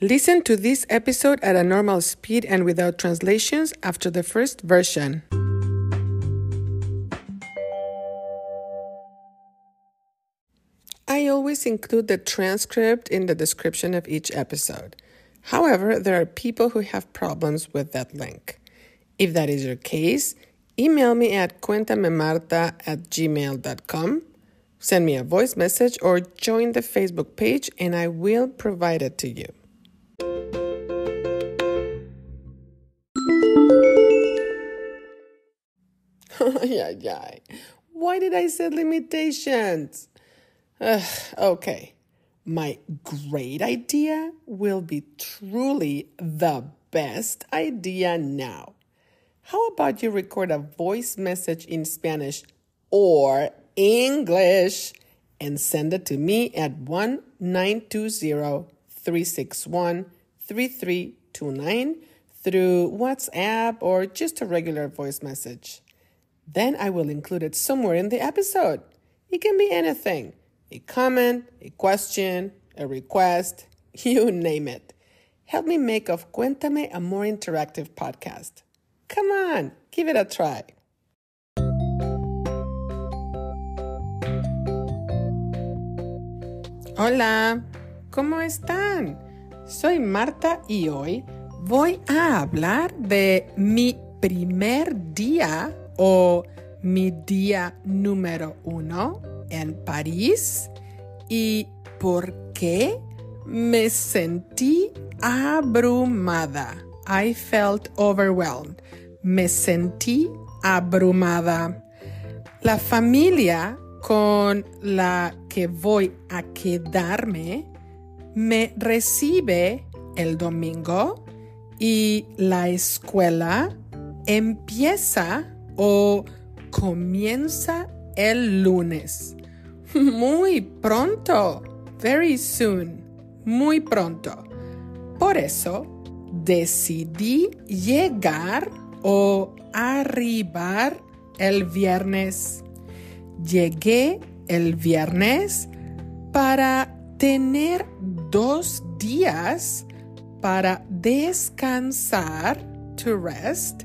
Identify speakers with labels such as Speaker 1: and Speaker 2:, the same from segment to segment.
Speaker 1: Listen to this episode at a normal speed and without translations after the first version. I always include the transcript in the description of each episode. However, there are people who have problems with that link. If that is your case, email me at cuentamemarta at gmail.com, send me a voice message, or join the Facebook page and I will provide it to you. Why did I set limitations? Ugh, okay. My great idea will be truly the best idea now. How about you record a voice message in Spanish or English and send it to me at 1 920 361 3329 through WhatsApp or just a regular voice message. Then I will include it somewhere in the episode. It can be anything a comment, a question, a request, you name it. Help me make of Cuéntame a more interactive podcast. Come on, give it a try. Hola, ¿cómo están? Soy Marta y hoy voy a hablar de mi primer día o mi día número uno en París y por qué me sentí abrumada. I felt overwhelmed. Me sentí abrumada. La familia con la que voy a quedarme me recibe el domingo y la escuela empieza o comienza el lunes. Muy pronto. Very soon. Muy pronto. Por eso decidí llegar o arribar el viernes. Llegué el viernes para tener dos días para descansar, to rest,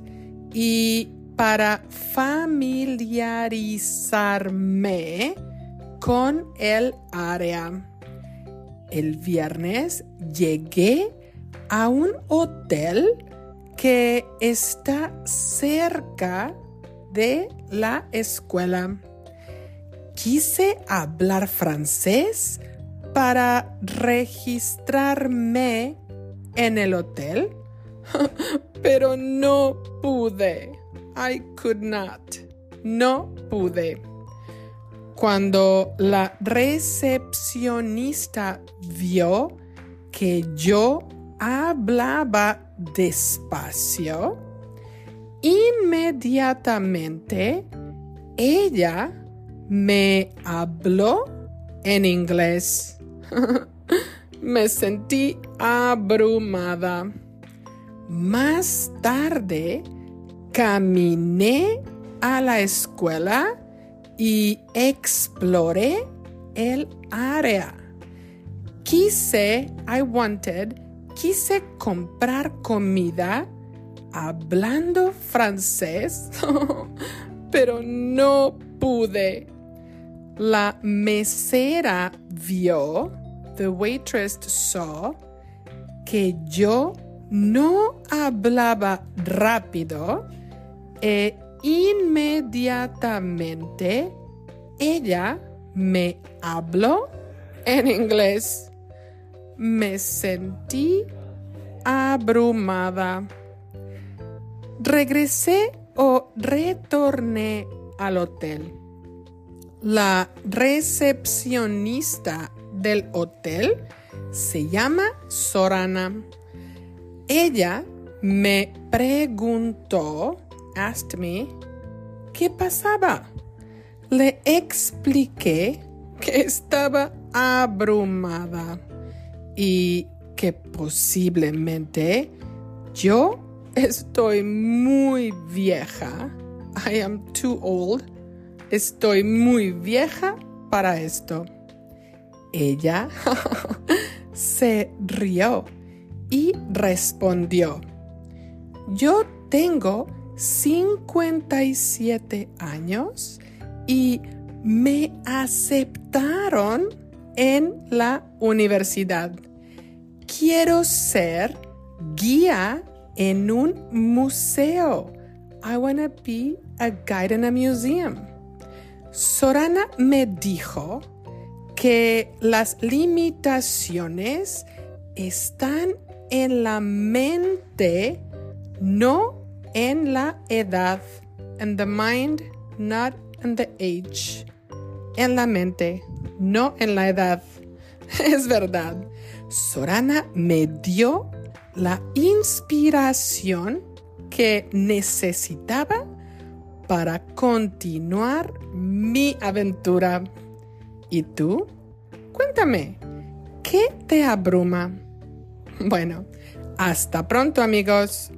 Speaker 1: y para familiarizarme con el área. El viernes llegué a un hotel que está cerca de la escuela. Quise hablar francés para registrarme en el hotel, pero no pude. I could not. No pude. Cuando la recepcionista vio que yo hablaba despacio, inmediatamente ella me habló en inglés. me sentí abrumada. Más tarde, caminé a la escuela y exploré el área. Quise, I wanted, quise comprar comida hablando francés, pero no pude. La mesera vio, the waitress saw, que yo no hablaba rápido e inmediatamente ella me habló en inglés. Me sentí abrumada. Regresé o retorné al hotel. La recepcionista del hotel se llama Sorana. Ella me preguntó, asked me, ¿qué pasaba? Le expliqué que estaba abrumada y que posiblemente yo estoy muy vieja. I am too old. Estoy muy vieja para esto. Ella se rió y respondió, yo tengo 57 años y me aceptaron en la universidad. Quiero ser guía en un museo. I want to be a guide in a museum. Sorana me dijo que las limitaciones están en la mente, no en la edad. In the mind, not in the age. En la mente, no en la edad. Es verdad. Sorana me dio la inspiración que necesitaba para continuar mi aventura. ¿Y tú? Cuéntame, ¿qué te abruma? Bueno, hasta pronto amigos.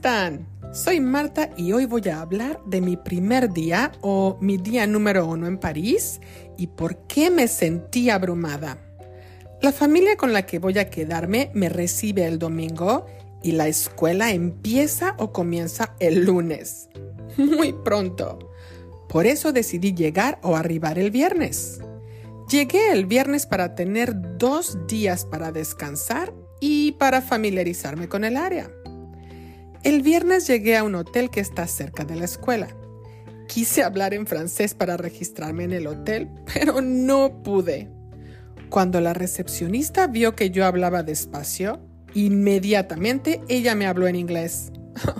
Speaker 1: Están? Soy Marta y hoy voy a hablar de mi primer día o mi día número uno en París y por qué me sentí abrumada. La familia con la que voy a quedarme me recibe el domingo y la escuela empieza o comienza el lunes. Muy pronto. Por eso decidí llegar o arribar el viernes. Llegué el viernes para tener dos días para descansar y para familiarizarme con el área. El viernes llegué a un hotel que está cerca de la escuela. Quise hablar en francés para registrarme en el hotel, pero no pude. Cuando la recepcionista vio que yo hablaba despacio, inmediatamente ella me habló en inglés.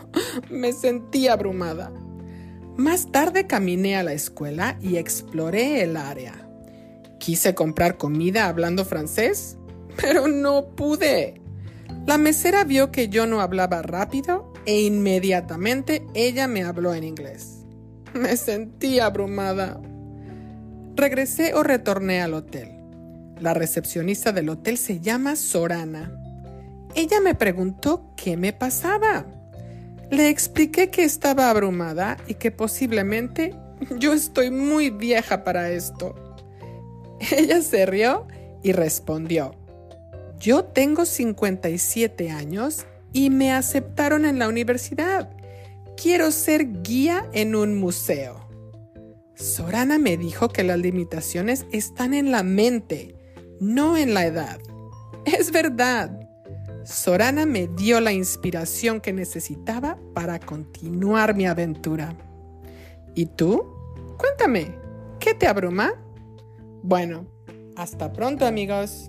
Speaker 1: me sentí abrumada. Más tarde caminé a la escuela y exploré el área. Quise comprar comida hablando francés, pero no pude. La mesera vio que yo no hablaba rápido e inmediatamente ella me habló en inglés. Me sentí abrumada. Regresé o retorné al hotel. La recepcionista del hotel se llama Sorana. Ella me preguntó qué me pasaba. Le expliqué que estaba abrumada y que posiblemente yo estoy muy vieja para esto. Ella se rió y respondió, yo tengo 57 años y me aceptaron en la universidad. Quiero ser guía en un museo. Sorana me dijo que las limitaciones están en la mente, no en la edad. Es verdad. Sorana me dio la inspiración que necesitaba para continuar mi aventura. ¿Y tú? Cuéntame, ¿qué te abruma? Bueno, hasta pronto amigos.